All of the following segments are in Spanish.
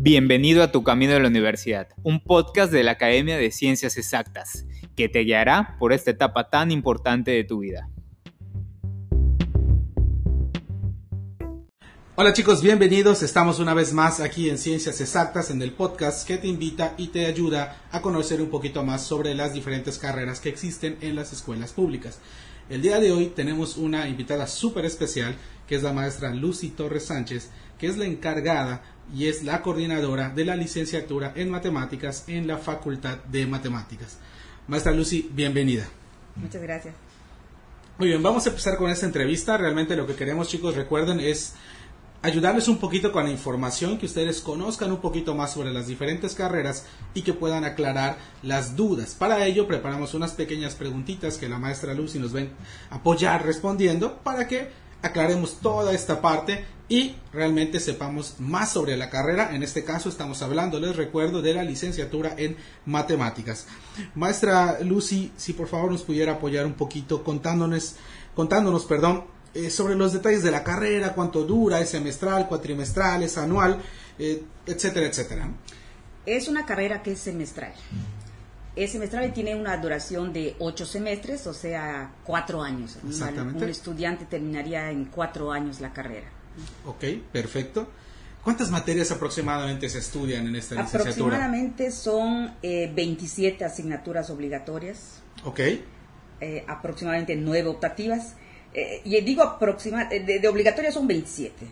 Bienvenido a Tu Camino de la Universidad, un podcast de la Academia de Ciencias Exactas, que te guiará por esta etapa tan importante de tu vida. Hola chicos, bienvenidos. Estamos una vez más aquí en Ciencias Exactas, en el podcast que te invita y te ayuda a conocer un poquito más sobre las diferentes carreras que existen en las escuelas públicas. El día de hoy tenemos una invitada súper especial, que es la maestra Lucy Torres Sánchez, que es la encargada y es la coordinadora de la licenciatura en matemáticas en la Facultad de Matemáticas. Maestra Lucy, bienvenida. Muchas gracias. Muy bien, vamos a empezar con esta entrevista. Realmente lo que queremos, chicos, recuerden, es ayudarles un poquito con la información, que ustedes conozcan un poquito más sobre las diferentes carreras y que puedan aclarar las dudas. Para ello preparamos unas pequeñas preguntitas que la maestra Lucy nos va a apoyar respondiendo para que aclaremos toda esta parte y realmente sepamos más sobre la carrera. En este caso estamos hablando, les recuerdo, de la licenciatura en matemáticas. Maestra Lucy, si por favor nos pudiera apoyar un poquito contándonos, contándonos, perdón, eh, sobre los detalles de la carrera, cuánto dura, es semestral, cuatrimestral, es anual, eh, etcétera, etcétera. Es una carrera que es semestral. Es semestral y tiene una duración de ocho semestres, o sea, cuatro años. Exactamente. Un estudiante terminaría en cuatro años la carrera. Ok, perfecto. ¿Cuántas materias aproximadamente se estudian en esta licenciatura? Aproximadamente son eh, 27 asignaturas obligatorias. Ok. Eh, aproximadamente nueve optativas. Eh, y digo aproximadamente, de, de obligatorias son 27.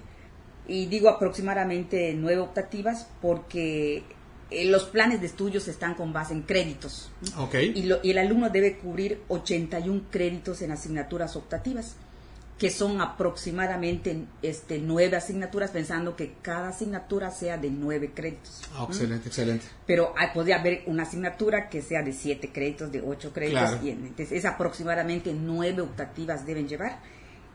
Y digo aproximadamente nueve optativas porque eh, los planes de estudios están con base en créditos. Ok. Y, lo- y el alumno debe cubrir 81 créditos en asignaturas optativas, que son aproximadamente este, nueve asignaturas, pensando que cada asignatura sea de nueve créditos. Ah, excelente, excelente. Pero hay- podría haber una asignatura que sea de siete créditos, de ocho créditos. Claro. y entonces es aproximadamente nueve optativas deben llevar.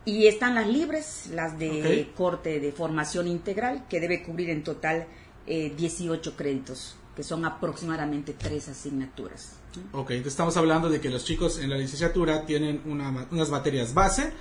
Y están las libres, las de corte de formación integral, que debe cubrir en total eh, 18 créditos, que son aproximadamente tres asignaturas. Ok, entonces estamos hablando de que los chicos en la licenciatura tienen una unas materias base,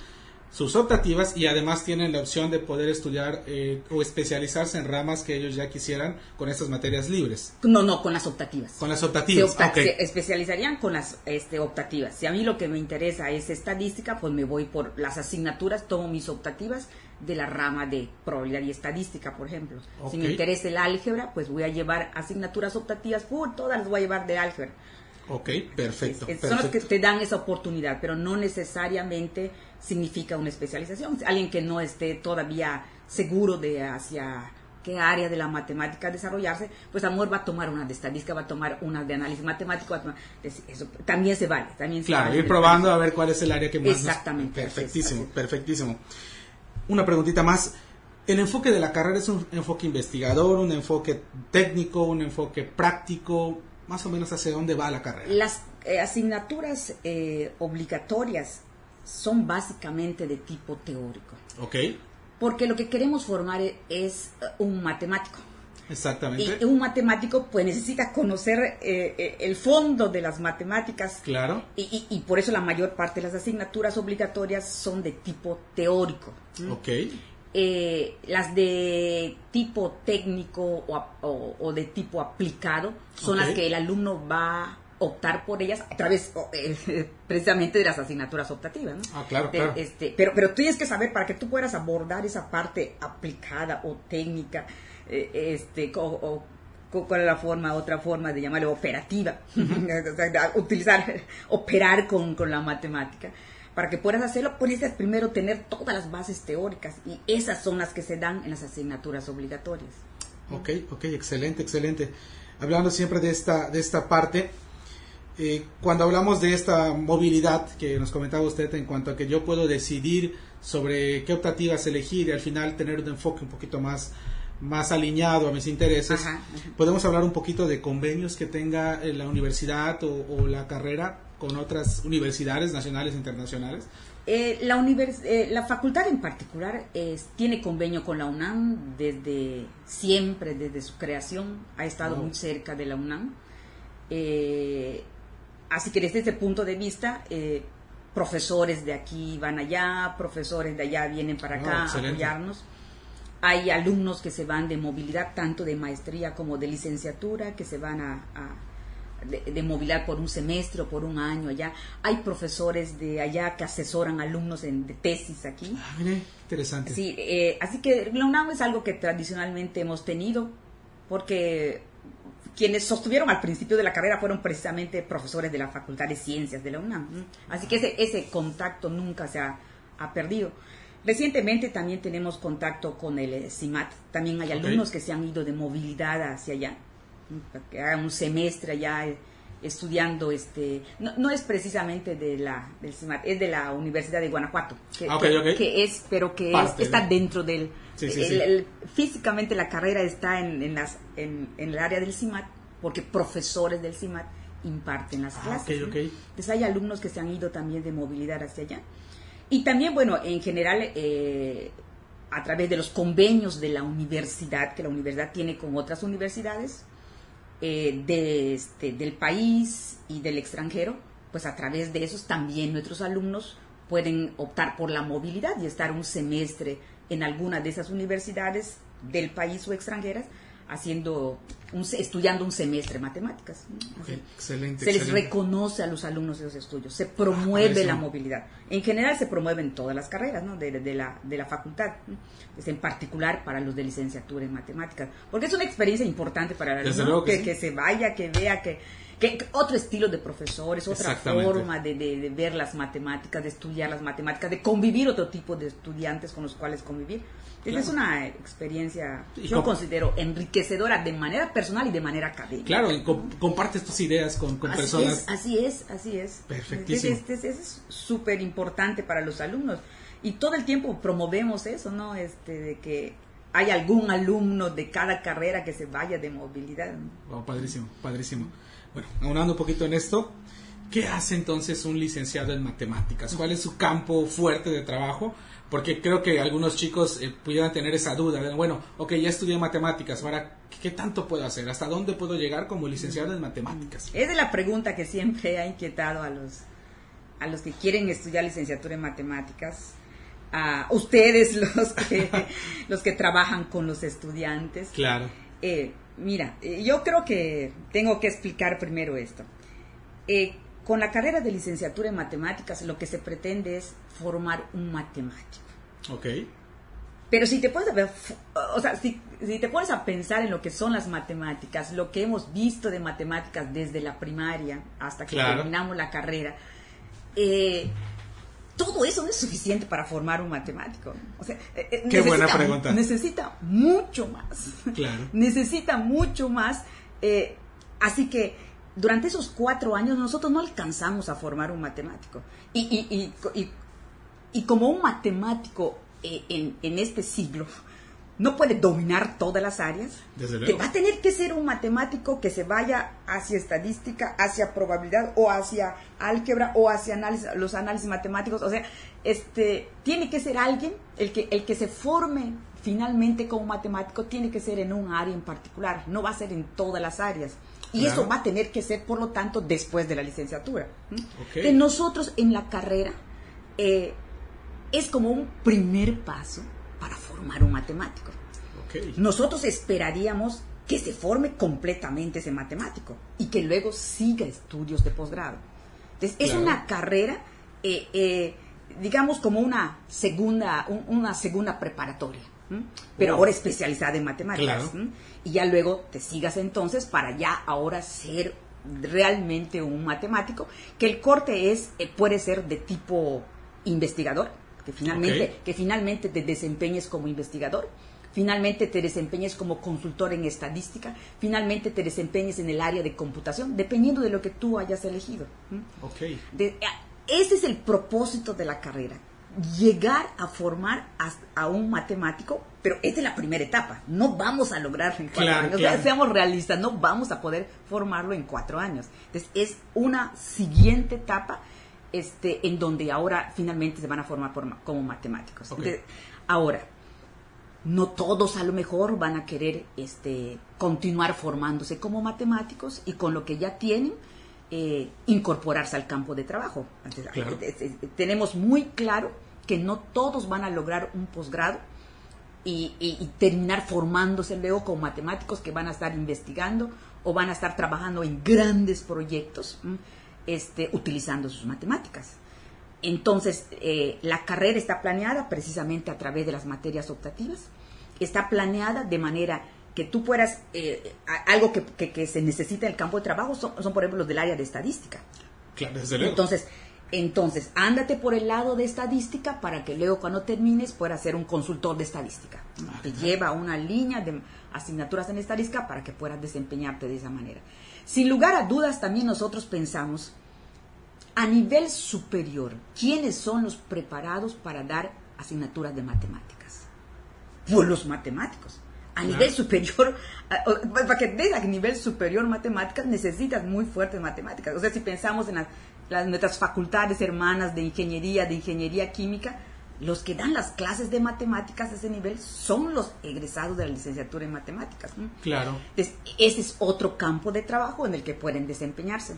sus optativas y además tienen la opción de poder estudiar eh, o especializarse en ramas que ellos ya quisieran con estas materias libres. No, no, con las optativas. Con las se, optativas. opta- se especializarían con las este, optativas. Si a mí lo que me interesa es estadística, pues me voy por las asignaturas, tomo mis optativas de la rama de probabilidad y estadística, por ejemplo. Si me interesa el álgebra, pues voy a llevar asignaturas optativas, por todas las voy a llevar de álgebra. Ok, perfecto. Es- son las que te dan esa oportunidad, pero no necesariamente significa una especialización. Alguien que no esté todavía seguro de hacia qué área de la matemática desarrollarse, pues a lo mejor va a tomar una de estadística, va a tomar una de análisis matemático, tomar- eso también se vale, también se Claro, vale. ir probando a ver cuál es el área que más. nos- Exactamente, Perfectísimo, perfectísimo. Una preguntita más. El enfoque de la carrera es un enfoque investigador, un enfoque técnico, un enfoque práctico. Más o menos hacia dónde va la carrera. Las eh, asignaturas eh, obligatorias son básicamente de tipo teórico, Ok, porque lo que queremos formar e- es eh, un matemático. Exactamente. Y un matemático pues necesita conocer eh, eh, el fondo de las matemáticas Claro. y, y- y por eso la mayor parte de las asignaturas obligatorias son de tipo teórico. Ok, Eh, las de tipo técnico o, o- o de tipo aplicado son las que el alumno va a optar por ellas a través eh, precisamente de las asignaturas optativas. ¿no? Ah, claro, De- claro. este, pero, pero tienes que saber para que tú puedas abordar esa parte aplicada o técnica, este, co- o, co- cuál es la forma, otra forma de llamarlo operativa, O utilizar, operar con, con la matemática. Para que puedas hacerlo, necesitas primero tener todas las bases teóricas y esas son las que se dan en las asignaturas obligatorias. ok, ok, excelente, excelente. Hablando siempre de esta, de esta parte, eh, cuando hablamos de esta movilidad que nos comentaba usted en cuanto a que yo puedo decidir sobre qué optativas elegir y al final tener un enfoque un poquito más, más alineado a mis intereses, Ajá, ajá. podemos hablar un poquito de convenios que tenga eh, la universidad o, o la carrera con otras universidades nacionales e internacionales. Eh, la, univers- eh, la facultad en particular es- tiene convenio con la UNAM desde siempre, desde su creación, ha estado muy cerca de la UNAM. Eh, así que desde ese punto de vista, eh, profesores de aquí van allá, profesores de allá vienen para acá a apoyarnos. Hay alumnos que se van de movilidad, tanto de maestría como de licenciatura, que se van a, de, movilidad por un semestre o por un año allá. Hay profesores de allá que asesoran alumnos en, de tesis aquí. Ah, interesante. Sí, eh, así que la UNAM es algo que tradicionalmente hemos tenido, porque quienes sostuvieron al principio de la carrera fueron precisamente profesores de la Facultad de Ciencias de la UNAM. Así que ese, ese contacto nunca se ha, perdido. Recientemente también tenemos contacto con el CIMAT. También hay alumnos que se han ido de movilidad hacia allá, que hagan un semestre allá eh, estudiando este no, es precisamente de la del CIMAT es de la Universidad de Guanajuato que, ah, que, es pero que está dentro del físicamente la carrera está en, las, en, el área del CIMAT, porque profesores del CIMAT imparten las ah, clases. Entonces hay alumnos que se han ido también de movilidad hacia allá. Y también, bueno, en general, eh, a través de los convenios de la universidad, que la universidad tiene con otras universidades eh, de, este, del país y del extranjero, pues a través de esos también nuestros alumnos pueden optar por la movilidad y estar un semestre en alguna de esas universidades del país o extranjeras haciendo un, estudiando un semestre de matemáticas. excelente. Se les reconoce a los alumnos de esos estudios, se promueve la movilidad. En general se promueven todas las carreras ¿no? de, la, de la facultad, es en particular para los de licenciatura en matemáticas, porque es una experiencia importante para el alumno que, que se vaya, que vea que que, otro estilo de profesores, otra forma de, ver las matemáticas, de estudiar las matemáticas, de convivir otro tipo de estudiantes con los cuales convivir. Es una experiencia, yo considero, enriquecedora de manera personal y de manera académica. Claro, y compartes tus ideas con, personas. así es, así es. Perfectísimo. Es, es súper importante para los alumnos. Y todo el tiempo promovemos eso, ¿no? Este, de que hay algún alumno de cada carrera que se vaya de movilidad. Oh, padrísimo, padrísimo. Bueno, aunando un poquito en esto, ¿qué hace entonces un licenciado en matemáticas? ¿Cuál es su campo fuerte de trabajo? Porque creo que algunos chicos eh, pudieran tener esa duda. De, bueno, ok, ya estudié matemáticas, ahora, ¿qué tanto puedo hacer? ¿Hasta dónde puedo llegar como licenciado en matemáticas? Es la pregunta que siempre ha inquietado a los, a los que quieren estudiar licenciatura en matemáticas. A ustedes los que, los que trabajan con los estudiantes. Claro. Eh, Mira, eh, yo creo que tengo que explicar primero esto. Eh, con la carrera de licenciatura en matemáticas lo que se pretende es formar un matemático. Ok. Pero si te pones a ver, o sea, si, te pones a pensar en lo que son las matemáticas, lo que hemos visto de matemáticas desde la primaria hasta que terminamos la carrera, eh, todo eso no es suficiente para formar un matemático. O sea, eh, eh, Qué buena pregunta. Necesita mucho más. Claro. necesita mucho más. Eh, así que durante esos cuatro años nosotros no alcanzamos a formar un matemático. Y, y, y, y como un matemático en, en este siglo, no puede dominar todas las áreas, que va a tener que ser un matemático que se vaya hacia estadística, hacia probabilidad o hacia álgebra o hacia análisis, los análisis matemáticos, o sea, este tiene que ser alguien el que el que se forme finalmente como matemático tiene que ser en un área en particular, no va a ser en todas las áreas. Y eso va a tener que ser, por lo tanto, después de la licenciatura. De nosotros en la carrera eh, es como un primer paso para formar un matemático. Nosotros esperaríamos que se forme completamente ese matemático y que luego siga estudios de posgrado. Entonces, es una carrera, eh, eh, digamos, como una segunda, una segunda preparatoria, pero ahora especializada en matemáticas. Y ya luego te sigas entonces para ya ahora ser realmente un matemático, que el corte es, eh, puede ser de tipo investigador, que finalmente, que finalmente te desempeñes como investigador, finalmente te desempeñes como consultor en estadística, finalmente te desempeñes en el área de computación, dependiendo de lo que tú hayas elegido. Okay. ese es el propósito de la carrera, llegar a formar a, un matemático, pero esta es la primera etapa, no vamos a lograrlo en cuatro años, seamos realistas, no vamos a poder formarlo en cuatro años. Entonces es una siguiente etapa este, en donde ahora finalmente se van a formar como matemáticos. ahora, no todos a lo mejor van a querer este, continuar formándose como matemáticos y con lo que ya tienen eh, incorporarse al campo de trabajo. tenemos muy claro que no todos van a lograr un posgrado y, terminar formándose luego con matemáticos que van a estar investigando o van a estar trabajando en grandes proyectos este, utilizando sus matemáticas. Entonces, eh, la carrera está planeada precisamente a través de las materias optativas, está planeada de manera que tú puedas, eh, algo que, se necesita en el campo de trabajo son, por ejemplo, los del área de estadística. Claro, desde luego. Entonces, entonces, ándate por el lado de estadística para que luego cuando termines puedas ser un consultor de estadística. Ah, Te lleva una línea de asignaturas en estadística para que puedas desempeñarte de esa manera. Sin lugar a dudas, también nosotros pensamos a nivel superior, ¿quiénes son los preparados para dar asignaturas de matemáticas? Pues los matemáticos. A nivel superior, para que des a nivel superior matemáticas necesitas muy fuertes matemáticas. O sea, si pensamos en las las, nuestras facultades hermanas de ingeniería, de ingeniería química, los que dan las clases de matemáticas a ese nivel son los egresados de la licenciatura en matemáticas. Claro. Entonces, ese es otro campo de trabajo en el que pueden desempeñarse.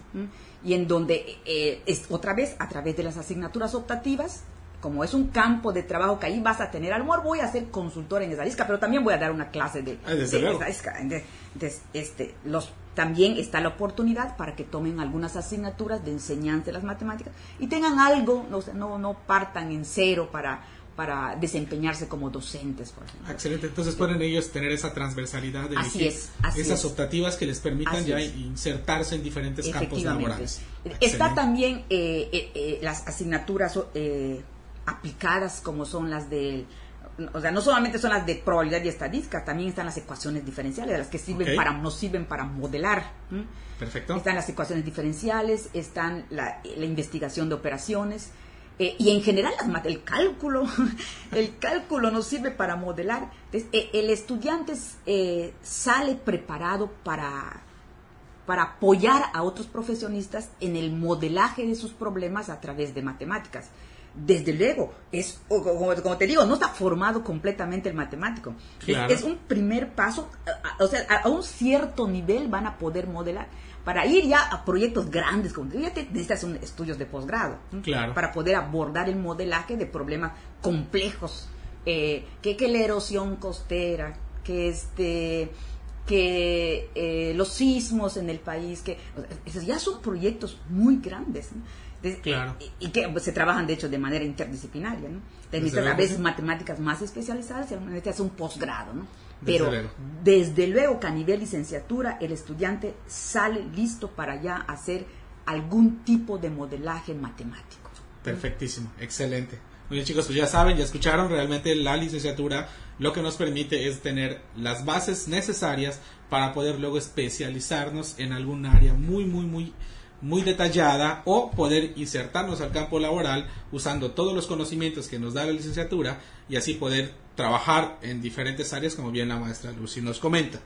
Y en donde, eh, es otra vez, a través de las asignaturas optativas, como es un campo de trabajo que ahí vas a tener, a lo mejor voy a ser consultor en estadística, pero también voy a dar una clase de, ah, de estadística. Entonces, este, los, también está la oportunidad para que tomen algunas asignaturas de enseñanza de las matemáticas y tengan algo, no, no, no partan en cero para, para desempeñarse como docentes, por ejemplo. Excelente, entonces pueden ellos tener esa transversalidad de así es, esas optativas que les permitan ya insertarse en diferentes campos laborales. Está también eh, eh, eh, las asignaturas aplicadas como son las del o sea, no solamente son las de probabilidad y estadística, también están las ecuaciones diferenciales, las que sirven para, nos sirven para modelar. Perfecto. Están las ecuaciones diferenciales, están la, investigación de operaciones, eh, y en general el cálculo, el cálculo nos sirve para modelar. Eh, el estudiante eh, sale preparado para, para apoyar a otros profesionistas en el modelaje de sus problemas a través de matemáticas desde luego, es, como, te digo, no está formado completamente el matemático. Es, un primer paso, o sea, a, un cierto nivel van a poder modelar. Para ir ya a proyectos grandes, como te necesitas un, estudios de posgrado, para poder abordar el modelaje de problemas complejos, eh, que, que la erosión costera, que este que eh, los sismos en el país, que esos ya son proyectos muy grandes. Y, que pues, se trabajan, de hecho, de manera interdisciplinaria, ¿no? a veces matemáticas más especializadas y hace un posgrado, ¿no? Pero desde luego que a nivel licenciatura el estudiante sale listo para ya hacer algún tipo de modelaje matemático. Perfectísimo, excelente. Muy bien chicos, pues ya saben, ya escucharon, realmente la licenciatura lo que nos permite es tener las bases necesarias para poder luego especializarnos en algún área muy, muy, muy muy detallada o poder insertarnos al campo laboral usando todos los conocimientos que nos da la licenciatura y así poder trabajar en diferentes áreas como bien la maestra Lucy nos comenta.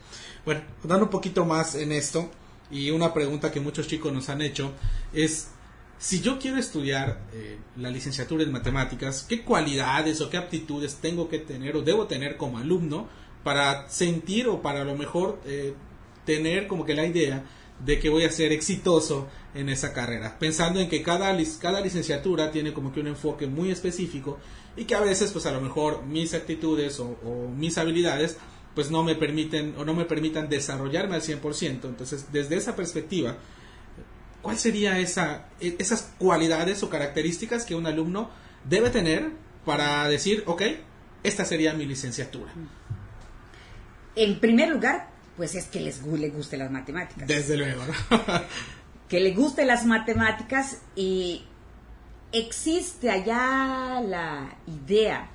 Bueno, dando un poquito más en esto y una pregunta que muchos chicos nos han hecho es si yo quiero estudiar eh, la licenciatura en matemáticas, ¿qué cualidades o qué aptitudes tengo que tener o debo tener como alumno para sentir o para a lo mejor eh, tener como que la idea de que voy a ser exitoso en esa carrera, pensando en que cada, cada licenciatura tiene como que un enfoque muy específico y que a veces pues a lo mejor mis actitudes o, mis habilidades pues no me permiten o no me permitan desarrollarme al 100%. Entonces, desde esa perspectiva, ¿cuál sería esa, e, esas cualidades o características que un alumno debe tener para decir, ok, esta sería mi licenciatura? En primer lugar, pues es que les le guste las matemáticas. Desde luego. que le guste las matemáticas y existe allá la idea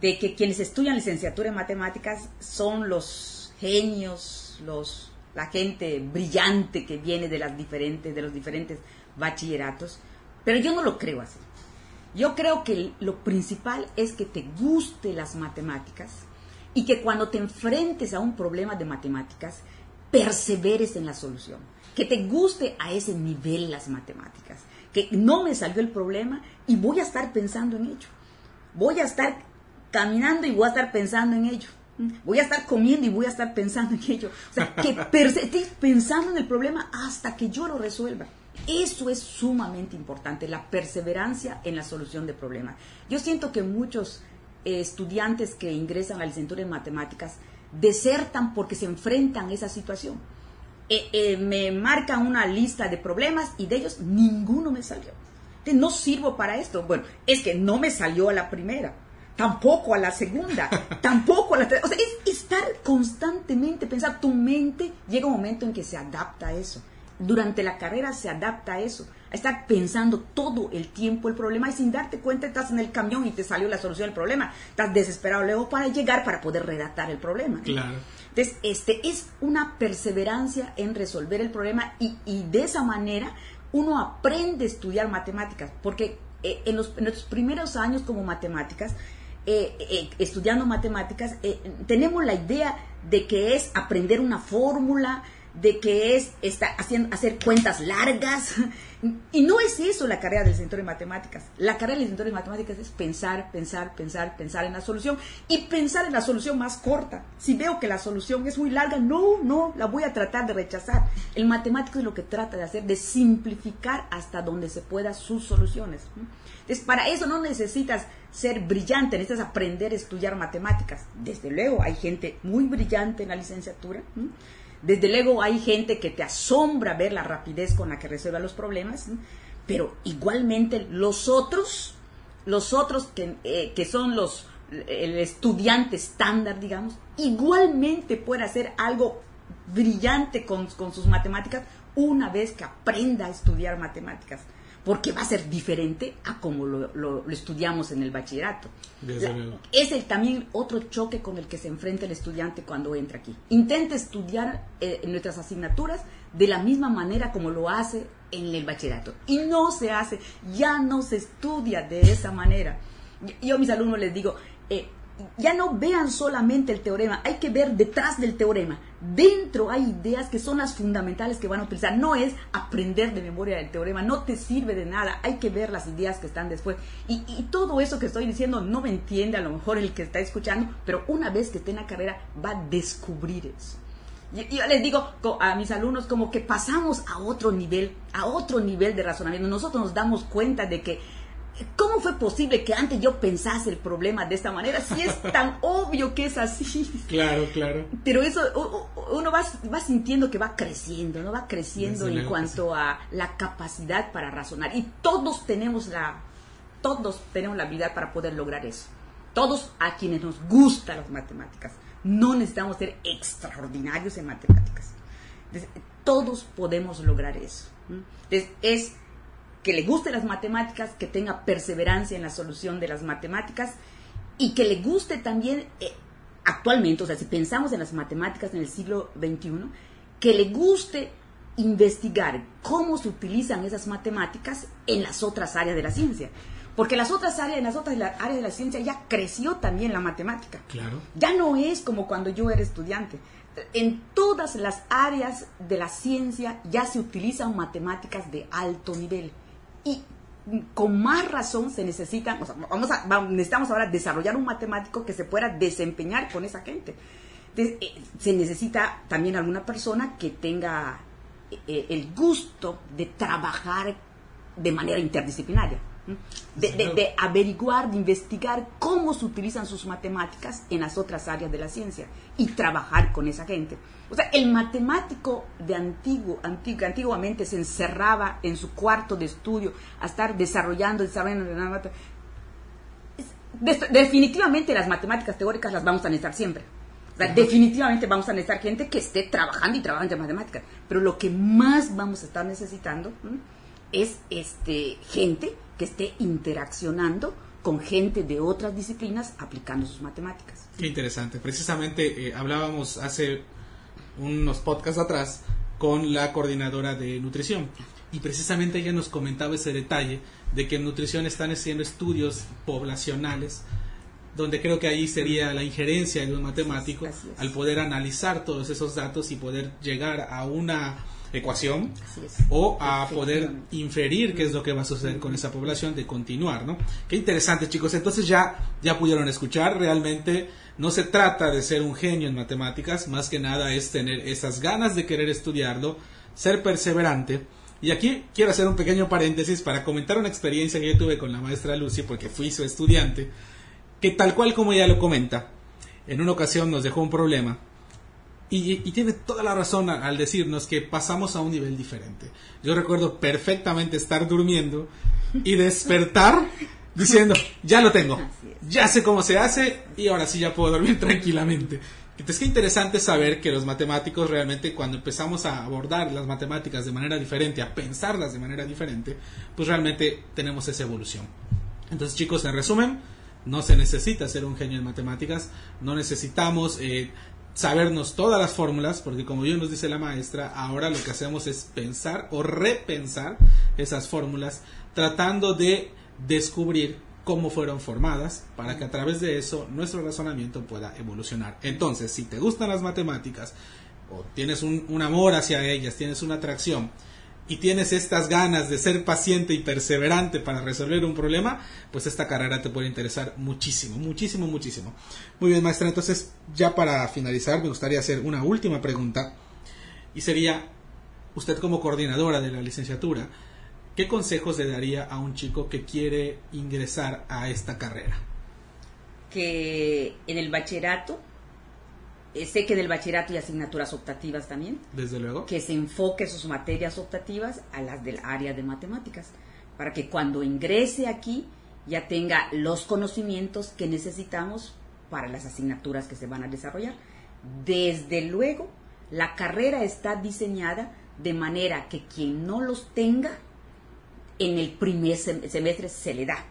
de que quienes estudian licenciatura en matemáticas son los genios, los la gente brillante que viene de las diferentes de los diferentes bachilleratos, pero yo no lo creo así. Yo creo que lo principal es que te guste las matemáticas y que cuando te enfrentes a un problema de matemáticas, perseveres en la solución, que te guste a ese nivel las matemáticas, que no me salió el problema y voy a estar pensando en ello. Voy a estar caminando y voy a estar pensando en ello. Voy a estar comiendo y voy a estar pensando en ello. O sea, que estés pensando en el problema hasta que yo lo resuelva. Eso es sumamente importante, la perseverancia en la solución de problemas. Yo siento que muchos eh, estudiantes que ingresan a la licenciatura en matemáticas desertan porque se enfrentan a esa situación. Eh, eh, me marcan una lista de problemas y de ellos ninguno me salió. no sirvo para esto. Bueno, es que no me salió a la primera, tampoco a la segunda, tampoco a la tercera. O sea, es estar constantemente pensando. Tu mente llega un momento en que se adapta a eso. Durante la carrera se adapta a eso estar pensando todo el tiempo el problema y sin darte cuenta estás en el camión y te salió la solución del problema. Estás desesperado luego para llegar para poder redactar el problema. Claro. Entonces, este es una perseverancia en resolver el problema y, de esa manera uno aprende a estudiar matemáticas, porque eh, en, los, primeros años como matemáticas, eh, eh, estudiando matemáticas, tenemos la idea de que es aprender una fórmula, de que es está haciendo, hacer cuentas largas. Y no es eso la carrera del licenciatura en matemáticas. La carrera del licenciatura en matemáticas es pensar, pensar, pensar, pensar en la solución y pensar en la solución más corta. Si veo que la solución es muy larga, no, no, la voy a tratar de rechazar. El matemático es lo que trata de hacer, de simplificar hasta donde se pueda sus soluciones. Entonces, para eso no necesitas ser brillante, necesitas aprender a estudiar matemáticas. Desde luego, hay gente muy brillante en la licenciatura. Desde luego hay gente que te asombra ver la rapidez con la que resuelve los problemas, pero igualmente los otros, los otros que, eh, que son los el estudiante estándar, digamos, igualmente puede hacer algo brillante con, con sus matemáticas una vez que aprenda a estudiar matemáticas porque va a ser diferente a como lo, estudiamos en el bachillerato. es el, también otro choque con el que se enfrenta el estudiante cuando entra aquí. Intenta estudiar eh, nuestras asignaturas de la misma manera como lo hace en el bachillerato. Y no se hace, ya no se estudia de esa manera. Yo a mis alumnos les digo, eh, ya no vean solamente el teorema, hay que ver detrás del teorema. Dentro hay ideas que son las fundamentales que van a utilizar. No es aprender de memoria el teorema, no te sirve de nada, hay que ver las ideas que están después. Y, todo eso que estoy diciendo no me entiende a lo mejor el que está escuchando, pero una vez que esté en la carrera va a descubrir eso. Yo les digo a mis alumnos como que pasamos a otro nivel, a otro nivel de razonamiento. Nosotros nos damos cuenta de que ¿Cómo fue posible que antes yo pensase el problema de esta manera? Si es tan obvio que es así. Claro, claro. Pero eso uno va, va sintiendo que va creciendo, ¿no? Va creciendo en cuanto a la capacidad para razonar. Y todos tenemos la, todos tenemos la habilidad para poder lograr eso. Todos a quienes nos gustan las matemáticas. No necesitamos ser extraordinarios en matemáticas. todos podemos lograr eso. Entonces, es que le guste las matemáticas, que tenga perseverancia en la solución de las matemáticas y que le guste también eh, actualmente, o sea, si pensamos en las matemáticas en el siglo XXI, que le guste investigar cómo se utilizan esas matemáticas en las otras áreas de la ciencia. Porque las otras áreas, en las otras áreas de la ciencia ya creció también la matemática. Claro. Ya no es como cuando yo era estudiante. En todas las áreas de la ciencia ya se utilizan matemáticas de alto nivel y con más razón se necesitan, o sea, vamos a, necesitamos ahora desarrollar un matemático que se pueda desempeñar con esa gente. Entonces, eh, se necesita también alguna persona que tenga eh, el gusto de trabajar de manera interdisciplinaria de, averiguar, de investigar cómo se utilizan sus matemáticas en las otras áreas de la ciencia y trabajar con esa gente. O sea, el matemático de antiguo, antiguo antiguamente se encerraba en su cuarto de estudio a estar desarrollando, desarrollando. Definitivamente las matemáticas teóricas las vamos a necesitar siempre. definitivamente vamos a necesitar gente que esté trabajando y trabajando en matemáticas. Pero lo que más vamos a estar necesitando es este, gente que esté interaccionando con gente de otras disciplinas aplicando sus matemáticas. Qué interesante. Precisamente eh, hablábamos hace unos podcasts atrás con la coordinadora de nutrición y precisamente ella nos comentaba ese detalle de que en nutrición están haciendo estudios poblacionales donde creo que ahí sería la injerencia de los matemáticos al poder analizar todos esos datos y poder llegar a una ecuación o a poder inferir qué es lo que va a suceder con esa población de continuar, ¿no? Qué interesante, chicos. Entonces ya ya pudieron escuchar, realmente no se trata de ser un genio en matemáticas, más que nada es tener esas ganas de querer estudiarlo, ser perseverante. Y aquí quiero hacer un pequeño paréntesis para comentar una experiencia que yo tuve con la maestra Lucy, porque fui su estudiante. que tal cual como ella lo comenta, en una ocasión nos dejó un problema y, tiene toda la razón al decirnos que pasamos a un nivel diferente. Yo recuerdo perfectamente estar durmiendo y despertar diciendo, ya lo tengo, ya sé cómo se hace y ahora sí ya puedo dormir tranquilamente. Entonces, qué interesante saber que los matemáticos realmente cuando empezamos a abordar las matemáticas de manera diferente, a pensarlas de manera diferente, pues realmente tenemos esa evolución. Entonces, chicos, en resumen, no se necesita ser un genio en matemáticas, no necesitamos eh, sabernos todas las fórmulas, porque como bien nos dice la maestra, ahora lo que hacemos es pensar o repensar esas fórmulas, tratando de descubrir cómo fueron formadas, para que a través de eso nuestro razonamiento pueda evolucionar. Entonces, si te gustan las matemáticas, o tienes un, un amor hacia ellas, tienes una atracción, y tienes estas ganas de ser paciente y perseverante para resolver un problema, pues esta carrera te puede interesar muchísimo, muchísimo, muchísimo. Muy bien, maestra, entonces ya para finalizar me gustaría hacer una última pregunta y sería, usted como coordinadora de la licenciatura, ¿qué consejos le daría a un chico que quiere ingresar a esta carrera? Que en el bachillerato sé que en el bachillerato hay asignaturas optativas también. Desde luego. Que se enfoque sus materias optativas a las del área de matemáticas, para que cuando ingrese aquí ya tenga los conocimientos que necesitamos para las asignaturas que se van a desarrollar. Desde luego, la carrera está diseñada de manera que quien no los tenga, en el primer semestre se le da.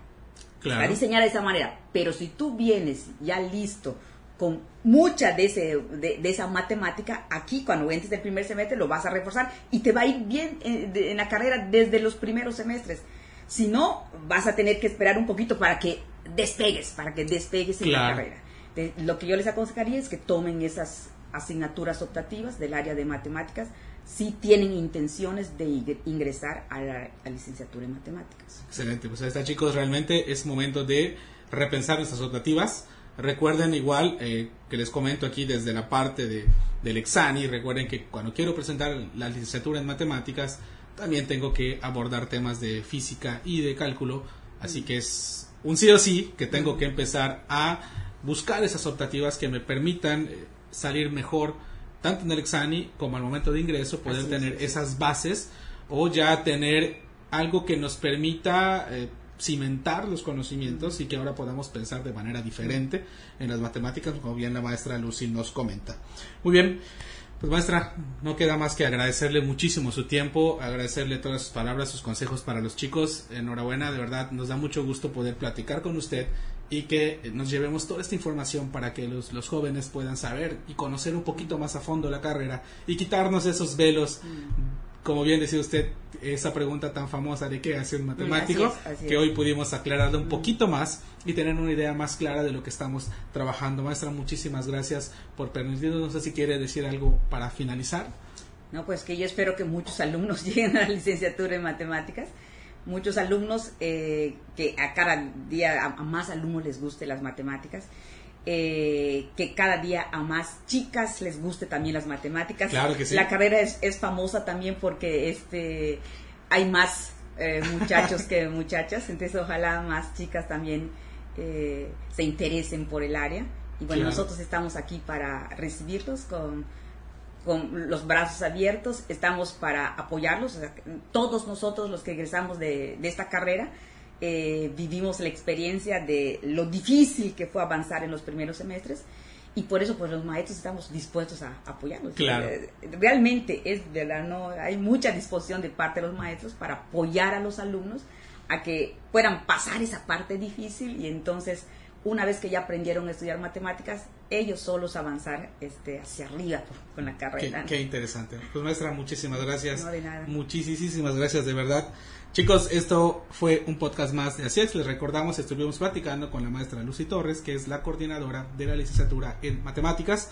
Claro. Está diseñada de esa manera. Pero si tú vienes ya listo con mucha de, ese, de, esa matemática, aquí cuando entres el primer semestre lo vas a reforzar y te va a ir bien en, la carrera desde los primeros semestres. Si no, vas a tener que esperar un poquito para que despegues, para que despegues en la carrera. lo que yo les aconsejaría es que tomen esas asignaturas optativas del área de matemáticas si tienen intenciones de ingresar a la, licenciatura en matemáticas. Excelente, pues ahí está chicos, realmente es momento de repensar nuestras optativas Recuerden igual eh, que les comento aquí desde la parte de, del Exani, recuerden que cuando quiero presentar la licenciatura en matemáticas, también tengo que abordar temas de física y de cálculo, así que es un sí o sí que tengo que empezar a buscar esas optativas que me permitan eh, salir mejor tanto en el Exani como al momento de ingreso, poder tener esas bases o ya tener algo que nos permita eh, cimentar los conocimientos y que ahora podamos pensar de manera diferente en las matemáticas, como bien la maestra Lucy nos comenta. Muy bien, pues maestra, no queda más que agradecerle muchísimo su tiempo, agradecerle todas sus palabras, sus consejos para los chicos. Enhorabuena, de verdad, nos da mucho gusto poder platicar con usted y que nos llevemos toda esta información para que los, los jóvenes puedan saber y conocer un poquito más a fondo la carrera y quitarnos esos velos como bien decía usted, esa pregunta tan famosa de qué hace un matemático, que hoy pudimos aclararle un poquito más y tener una idea más clara de lo que estamos trabajando. Maestra, muchísimas gracias por permitirnos. No sé si quiere decir algo para finalizar. No, pues que yo espero que muchos alumnos lleguen a la licenciatura en matemáticas. Muchos alumnos eh, que a cada día a más alumnos les guste las matemáticas eh, que cada día a más chicas les guste también las matemáticas. La carrera es, es, famosa también porque este hay más eh, muchachos que muchachas, entonces ojalá más chicas también eh, se interesen por el área. Y bueno, nosotros estamos aquí para recibirlos con, con los brazos abiertos, estamos para apoyarlos, todos nosotros los que egresamos de, de esta carrera eh, vivimos la experiencia de lo difícil que fue avanzar en los primeros semestres y por eso pues los maestros estamos dispuestos a apoyarlos. Eh, realmente es verdad, no hay mucha disposición de parte de los maestros para apoyar a los alumnos a que puedan pasar esa parte difícil y entonces una vez que ya aprendieron a estudiar matemáticas, ellos solos avanzar este, hacia arriba con la carrera. Qué, interesante. Pues maestra, muchísimas gracias. No, de nada. Muchísimas gracias, de verdad. Chicos, esto fue un podcast más de ACIEX. Les recordamos, estuvimos platicando con la maestra Lucy Torres, que es la coordinadora de la licenciatura en matemáticas.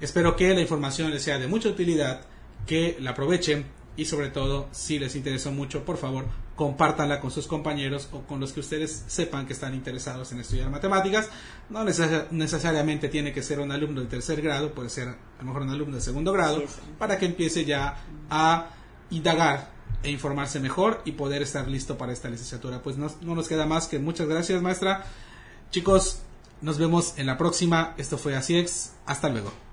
Espero que la información les sea de mucha utilidad, que la aprovechen y sobre todo, si les interesó mucho, por favor, compártanla con sus compañeros o con los que ustedes sepan que están interesados en estudiar matemáticas. No necesariamente tiene que ser un alumno de tercer grado, puede ser a lo mejor un alumno de segundo grado, para que empiece ya a indagar e informarse mejor y poder estar listo para esta licenciatura. Pues no, nos queda más que muchas gracias, maestra. Chicos, Nos vemos en la próxima. Esto fue Así Hasta luego.